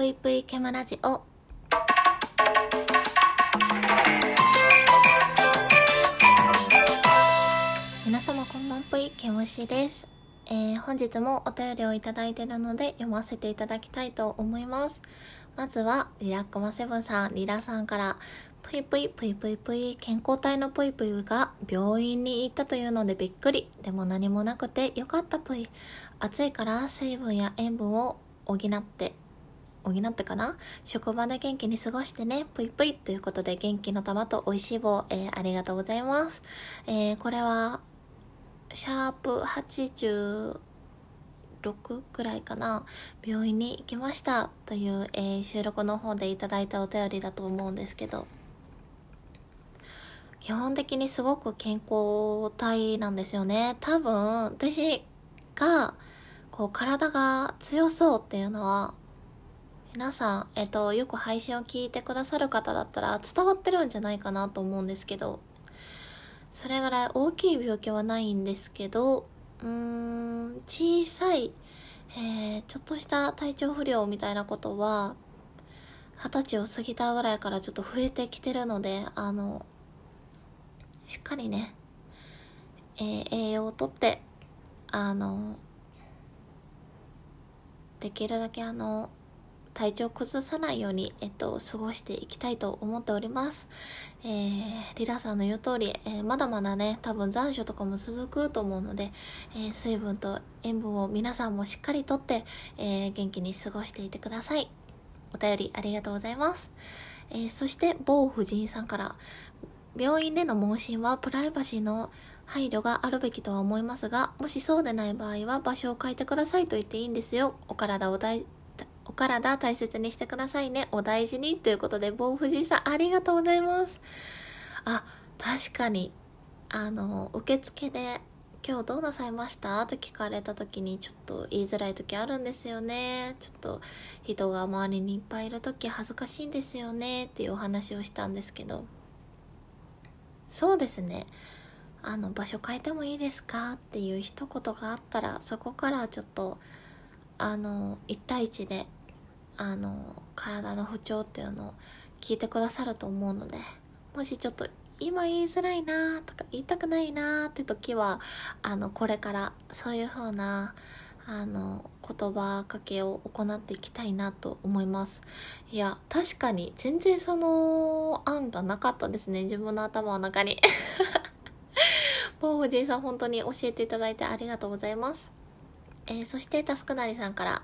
ぷいぷいケムラジオ。皆様こんばんぷいケムシです、えー本日もお便りをいただいているので読ませていただきたいと思います。まずはリラックマセブンさんリラさんからぷいぷいぷいぷいぷい健康体のぷいぷいが病院に行ったというのでびっくり。でも何もなくてよかったぷい。暑いから水分や塩分を補って補ってかな？職場で元気に過ごしてね、ぷいぷい。ということで元気の玉と美味しい棒、えーありがとうございます。えーこれは、シャープ86くらいかな、病院に行きました。という、えー収録の方でいただいたお便りだと思うんですけど、基本的にすごく健康体なんですよね。多分、私が、こう、体が強そうっていうのは、皆さん、えっと、よく配信を聞いてくださる方だったら伝わってるんじゃないかなと思うんですけど、それぐらい大きい病気はないんですけど、うーん、小さい、えー、ちょっとした体調不良みたいなことは、二十歳を過ぎたぐらいからちょっと増えてきてるので、あの、しっかりね、えー栄養をとって、あの、できるだけあの、体調崩さないように、えっと、過ごしていきたいと思っております。えー、リラさんの言う通り、えーまだまだね、多分残暑とかも続くと思うので、えー水分と塩分を皆さんもしっかりとって、えー元気に過ごしていてください。お便りありがとうございます。えーそして、某婦人さんから、病院での問診はプライバシーの配慮があるべきとは思いますが、もしそうでない場合は場所を変えてくださいと言っていいんですよ。お体を大、体大切にしてくださいね。お大事に。ということで、某富士さん、ありがとうございます。あ、確かに、あの、受付で、今日どうなさいました？って聞かれた時にちょっと言いづらい時あるんですよね。ちょっと人が周りにいっぱいいる時恥ずかしいんですよねっていうお話をしたんですけど。そうですね。あの、場所変えてもいいですか？っていう一言があったら、そこからちょっと、あの、一対一で、あの、体の不調っていうのを聞いてくださると思うので、もしちょっと今言いづらいなとか言いたくないなって時は、あの、これからそういう風な、あの、言葉かけを行っていきたいなと思います。いや、確かに全然その案がなかったですね。自分の頭の中に。もう藤井さん本当に教えていただいてありがとうございます。えーそしてタスクなりさんから、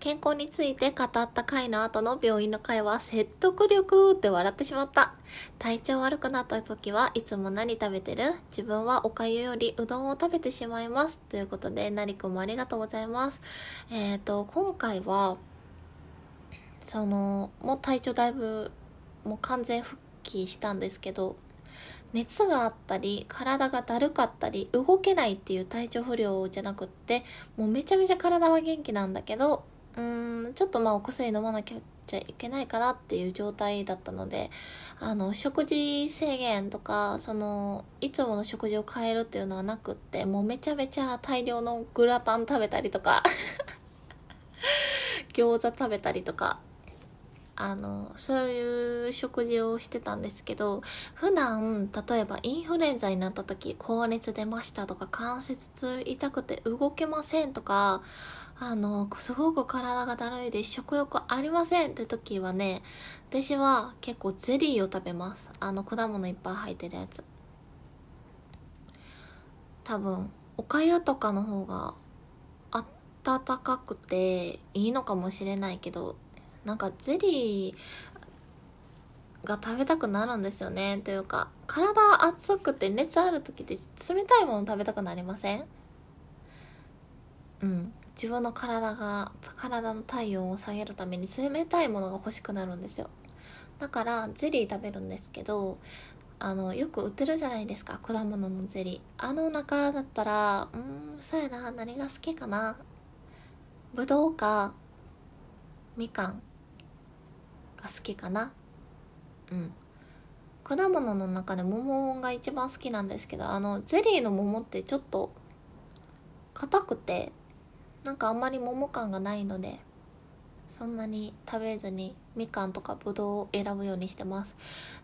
健康について語った回の後の病院の会は説得力って笑ってしまった。体調悪くなった時はいつも何食べてる？自分はおかゆよりうどんを食べてしまいます。ということで、なりくんもありがとうございます。えっ、と、今回は、その、もう体調だいぶ、もう完全復帰したんですけど、熱があったり、体がだるかったり、動けないっていう体調不良じゃなくって、もうめちゃめちゃ体は元気なんだけど、うーん、ちょっとまあお薬飲まなきゃいけないかなっていう状態だったので、あの、食事制限とか、その、いつもの食事を変えるっていうのはなくって、もうめちゃめちゃ大量のグラタン食べたりとか、餃子食べたりとか、あの、そういう食事をしてたんですけど、普段、例えばインフルエンザになった時、高熱出ましたとか、関節痛痛くて動けませんとか、あの、すごく体がだるいです、食欲ありませんって時はね、私は結構ゼリーを食べます。あの、果物いっぱい入ってるやつ。多分、おかゆとかの方が、暖かくていいのかもしれないけど、なんかゼリーが食べたくなるんですよね。というか、体熱くて熱ある時って冷たいもの食べたくなりません？うん。自分の体が、体の体温を下げるために冷たいものが欲しくなるんですよ。だから、ゼリー食べるんですけど、あの、よく売ってるじゃないですか、果物のゼリー。あの中だったら、うーん、そうやな、何が好きかな。ぶどうか、みかんが好きかな。うん。果物の中で桃が一番好きなんですけど、あの、ゼリーの桃ってちょっと、硬くて、なんかあんまり桃感がないので、そんなに食べずにみかんとかぶどうを選ぶようにしてます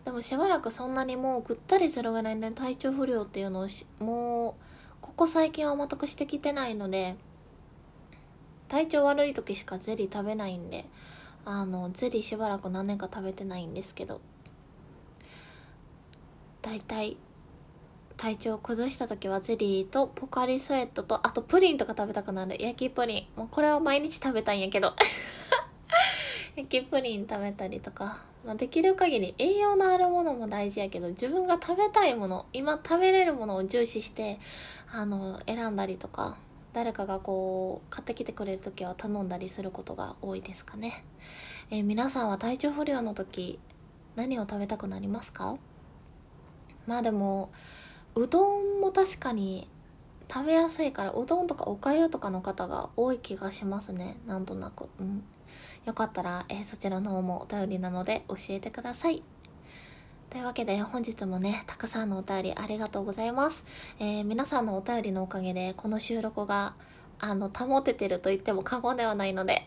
でもしばらくそんなにもうぐったりするぐらいね体調不良っていうのをもうここ最近は全くしてきてないので体調悪い時しかゼリー食べないんであのゼリーしばらく何年か食べてないんですけど大体体調を崩した時はゼリーとポカリスエットとあとプリンとか食べたくなる。焼きプリン。もうこれは毎日食べたいんやけど。焼きプリン食べたりとか、まあ、できる限り栄養のあるものも大事やけど自分が食べたいもの今食べれるものを重視してあの選んだりとか。誰かがこう買ってきてくれる時は頼んだりすることが多いですかね、えー、皆さんは体調不良の時何を食べたくなりますか？まあでもうどんも確かに食べやすいからうどんとかおかゆとかの方が多い気がしますね。なんとなく。うん。よかったら、えー、そちらの方もお便りなので教えてください。というわけで本日もね、たくさんのお便りありがとうございます。えー、皆さんのお便りのおかげでこの収録があの、保ててると言っても過言ではないので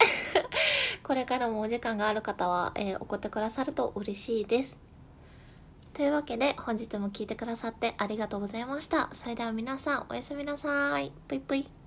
これからもお時間がある方は、えー、送ってくださると嬉しいです。というわけで本日も聞いてくださってありがとうございました。それでは皆さんおやすみなさい。ぷいぷい。